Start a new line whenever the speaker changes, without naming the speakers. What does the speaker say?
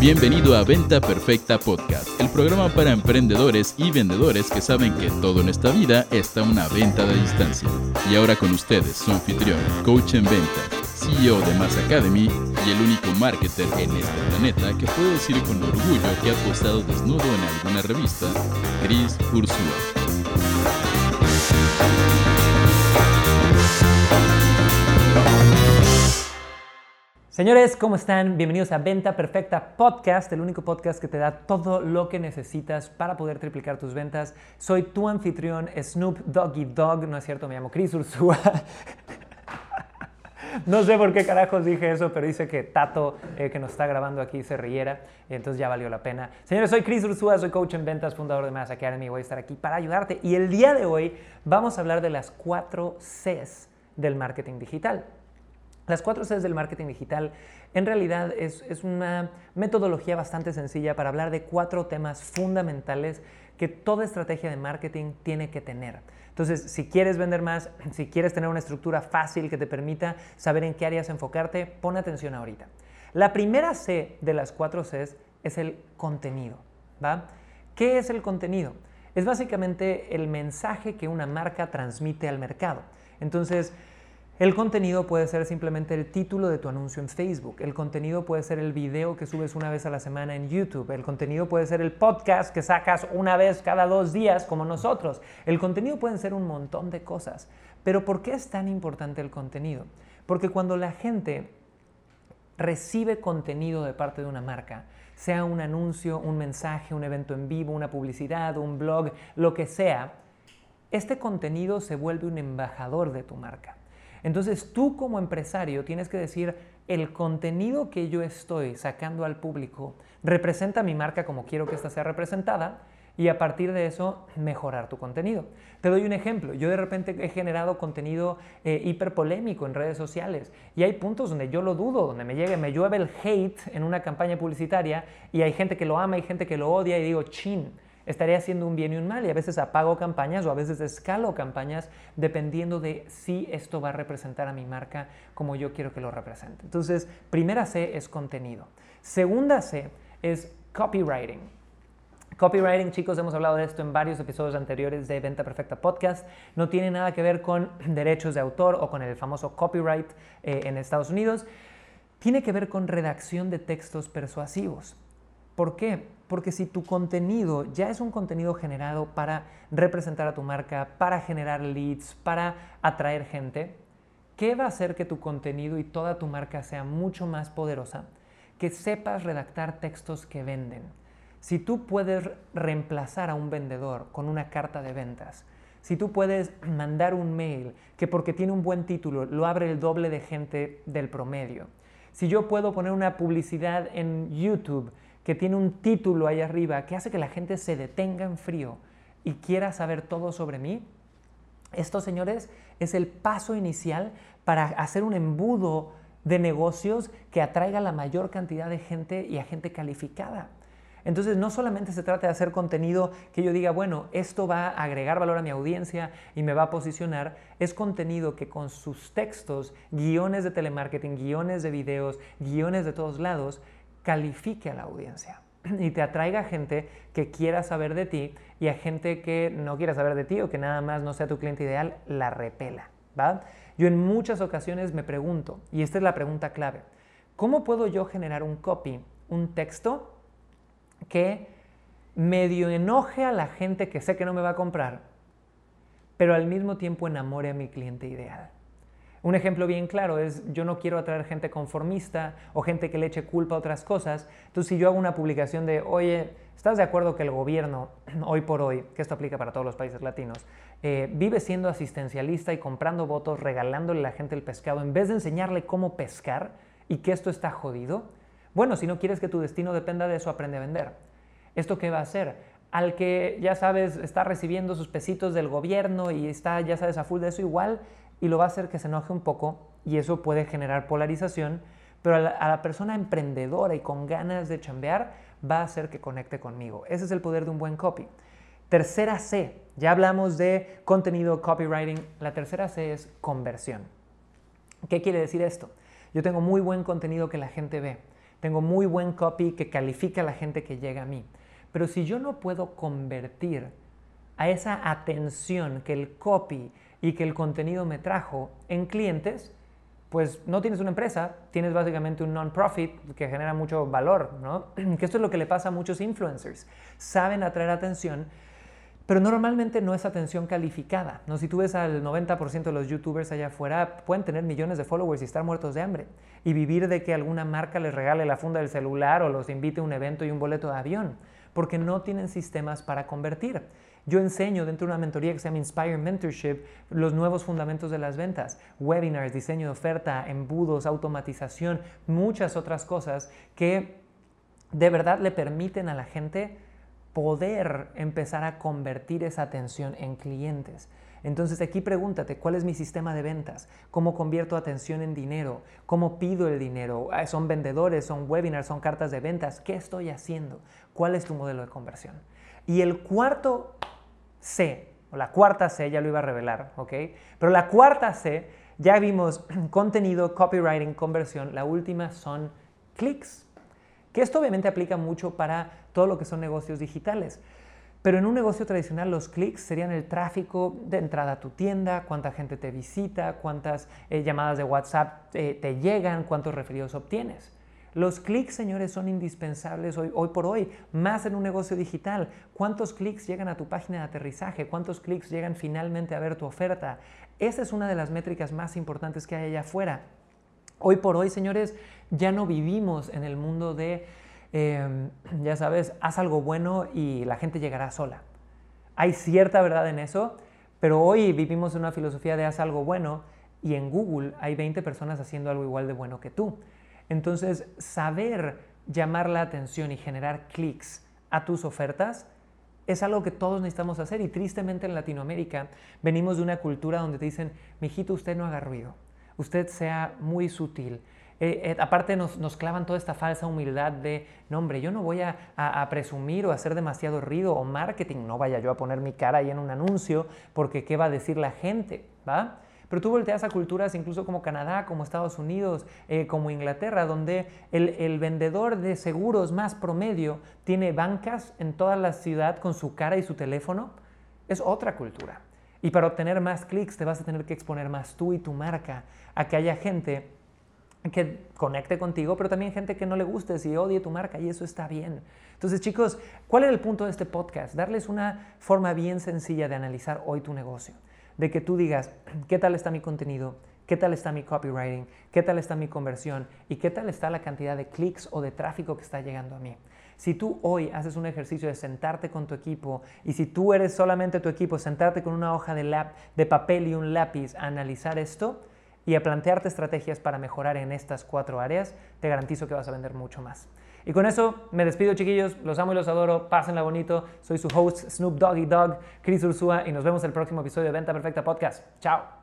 Bienvenido a Venta Perfecta Podcast, el programa para emprendedores y vendedores que saben que todo en esta vida está una venta de distancia. Y ahora con ustedes, su anfitrión, coach en ventas, CEO de Mass Academy y el único marketer en este planeta que puede decir con orgullo que ha postado desnudo en alguna revista, Chris Ursula.
Señores, ¿cómo están? Bienvenidos a Venta Perfecta Podcast, el único podcast que te da todo lo que necesitas para poder triplicar tus ventas. Soy tu anfitrión, Snoop Doggy Dog, no es cierto, me llamo Chris Ursúa. No sé por qué carajos dije eso, pero dice que Tato, eh, que nos está grabando aquí, se riera, entonces ya valió la pena. Señores, soy Chris Ursúa, soy coach en ventas, fundador de Mass Academy, voy a estar aquí para ayudarte. Y el día de hoy vamos a hablar de las cuatro Cs del marketing digital. Las cuatro Cs del marketing digital en realidad es, una metodología bastante sencilla para hablar de cuatro temas fundamentales que toda estrategia de marketing tiene que tener. Entonces, si quieres vender más, si quieres tener una estructura fácil que te permita saber en qué áreas enfocarte, pon atención ahorita. La primera C de las cuatro Cs es el contenido. ¿va? ¿Qué es el contenido? Es básicamente el mensaje que una marca transmite al mercado. Entonces, el contenido puede ser simplemente el título de tu anuncio en Facebook. El contenido puede ser el video que subes una vez a la semana en YouTube. El contenido puede ser el podcast que sacas una vez cada dos días como nosotros. El contenido puede ser un montón de cosas. Pero ¿por qué es tan importante el contenido? Porque cuando la gente recibe contenido de parte de una marca, sea un anuncio, un mensaje, un evento en vivo, una publicidad, un blog, lo que sea, este contenido se vuelve un embajador de tu marca. Entonces tú como empresario tienes que decir, el contenido que yo estoy sacando al público representa mi marca como quiero que ésta sea representada y a partir de eso mejorar tu contenido. Te doy un ejemplo. Yo de repente he generado contenido eh, hiperpolémico en redes sociales y hay puntos donde yo lo dudo, donde me llegue, me llueve el hate en una campaña publicitaria y hay gente que lo ama y gente que lo odia y digo, chin estaré haciendo un bien y un mal y a veces apago campañas o a veces escalo campañas dependiendo de si esto va a representar a mi marca como yo quiero que lo represente. Entonces, primera C es contenido. Segunda C es copywriting. Copywriting, chicos, hemos hablado de esto en varios episodios anteriores de Venta Perfecta Podcast. No tiene nada que ver con derechos de autor o con el famoso copyright eh, en Estados Unidos. Tiene que ver con redacción de textos persuasivos. ¿Por qué? Porque si tu contenido ya es un contenido generado para representar a tu marca, para generar leads, para atraer gente, ¿qué va a hacer que tu contenido y toda tu marca sea mucho más poderosa? Que sepas redactar textos que venden. Si tú puedes reemplazar a un vendedor con una carta de ventas, si tú puedes mandar un mail que porque tiene un buen título lo abre el doble de gente del promedio, si yo puedo poner una publicidad en YouTube que tiene un título ahí arriba que hace que la gente se detenga en frío y quiera saber todo sobre mí, esto, señores, es el paso inicial para hacer un embudo de negocios que atraiga la mayor cantidad de gente y a gente calificada. Entonces no solamente se trata de hacer contenido que yo diga, bueno, esto va a agregar valor a mi audiencia y me va a posicionar, es contenido que con sus textos, guiones de telemarketing, guiones de videos, guiones de todos lados, califique a la audiencia y te atraiga gente que quiera saber de ti y a gente que no quiera saber de ti o que nada más no sea tu cliente ideal, la repela. ¿va? Yo en muchas ocasiones me pregunto, y esta es la pregunta clave, ¿cómo puedo yo generar un copy, un texto que medio enoje a la gente que sé que no me va a comprar, pero al mismo tiempo enamore a mi cliente ideal? Un ejemplo bien claro es, yo no quiero atraer gente conformista o gente que le eche culpa a otras cosas. Entonces, si yo hago una publicación de, oye, ¿estás de acuerdo que el gobierno, hoy por hoy, que esto aplica para todos los países latinos, eh, vive siendo asistencialista y comprando votos, regalándole a la gente el pescado, en vez de enseñarle cómo pescar y que esto está jodido? Bueno, si no quieres que tu destino dependa de eso, aprende a vender. ¿Esto qué va a hacer? Al que, ya sabes, está recibiendo sus pesitos del gobierno y está, ya sabes, a full de eso, igual y lo va a hacer que se enoje un poco y eso puede generar polarización, pero a la, persona emprendedora y con ganas de chambear va a hacer que conecte conmigo. Ese es el poder de un buen copy. Tercera C, ya hablamos de contenido, copywriting, la tercera C es conversión. ¿Qué quiere decir esto? Yo tengo muy buen contenido que la gente ve, tengo muy buen copy que califica a la gente que llega a mí. Pero si yo no puedo convertir a esa atención que el copy y que el contenido me trajo en clientes, pues no tienes una empresa, tienes básicamente un non-profit que genera mucho valor, ¿no? Que esto es lo que le pasa a muchos influencers. Saben atraer atención, pero normalmente no es atención calificada. ¿no? Si tú ves al 90% de los youtubers allá afuera, pueden tener millones de followers y estar muertos de hambre. Y vivir de que alguna marca les regale la funda del celular o los invite a un evento y un boleto de avión, porque no tienen sistemas para convertir. Yo enseño dentro de una mentoría que se llama Inspire Mentorship los nuevos fundamentos de las ventas, webinars, diseño de oferta, embudos, automatización, muchas otras cosas que de verdad le permiten a la gente poder empezar a convertir esa atención en clientes. Entonces aquí pregúntate, ¿cuál es mi sistema de ventas? ¿Cómo convierto atención en dinero? ¿Cómo pido el dinero? Ah, ¿Son vendedores? ¿Son webinars? ¿Son cartas de ventas? ¿Qué estoy haciendo? ¿Cuál es tu modelo de conversión? Y el cuarto C, o la cuarta C, ya lo iba a revelar, ¿ok? Pero la cuarta C, ya vimos contenido, copywriting, conversión. La última son clics. Que esto obviamente aplica mucho para todo lo que son negocios digitales. Pero en un negocio tradicional los clics serían el tráfico de entrada a tu tienda, cuánta gente te visita, cuántas eh, llamadas de WhatsApp eh, te llegan, cuántos referidos obtienes. Los clics, señores, son indispensables hoy, por hoy, más en un negocio digital. ¿Cuántos clics llegan a tu página de aterrizaje? ¿Cuántos clics llegan finalmente a ver tu oferta? Esa es una de las métricas más importantes que hay allá afuera. Hoy por hoy, señores, ya no vivimos en el mundo de Em, ya sabes, haz algo bueno y la gente llegará sola. Hay cierta verdad en eso, pero hoy vivimos en una filosofía de haz algo bueno y en Google hay 20 personas haciendo algo igual de bueno que tú. Entonces, saber llamar la atención y generar clics a tus ofertas es algo que todos necesitamos hacer y tristemente en Latinoamérica venimos de una cultura donde te dicen, mijito, usted no haga ruido, usted sea muy sutil, eh, eh, aparte nos, clavan toda esta falsa humildad de, no hombre, yo no voy a, presumir o hacer demasiado ruido o marketing, no vaya yo a poner mi cara ahí en un anuncio porque qué va a decir la gente, ¿va? Pero tú volteas a culturas incluso como Canadá, como Estados Unidos, eh, como Inglaterra, donde el, vendedor de seguros más promedio tiene bancas en toda la ciudad con su cara y su teléfono. Es otra cultura. Y para obtener más clics te vas a tener que exponer más tú y tu marca a que haya gente que conecte contigo, pero también gente que no le guste y odie tu marca y eso está bien. Entonces, chicos, ¿cuál es el punto de este podcast? Darles una forma bien sencilla de analizar hoy tu negocio, de que tú digas, ¿qué tal está mi contenido? ¿Qué tal está mi copywriting? ¿Qué tal está mi conversión? ¿Y qué tal está la cantidad de clics o de tráfico que está llegando a mí? Si tú hoy haces un ejercicio de sentarte con tu equipo y si tú eres solamente tu equipo, sentarte con una hoja de, lap, de papel y un lápiz a analizar esto, y a plantearte estrategias para mejorar en estas cuatro áreas, te garantizo que vas a vender mucho más. Y con eso me despido chiquillos, los amo y los adoro, pásenla bonito, soy su host Snoop Doggy Dog, Chris Ursúa y nos vemos el próximo episodio de Venta Perfecta Podcast. Chao.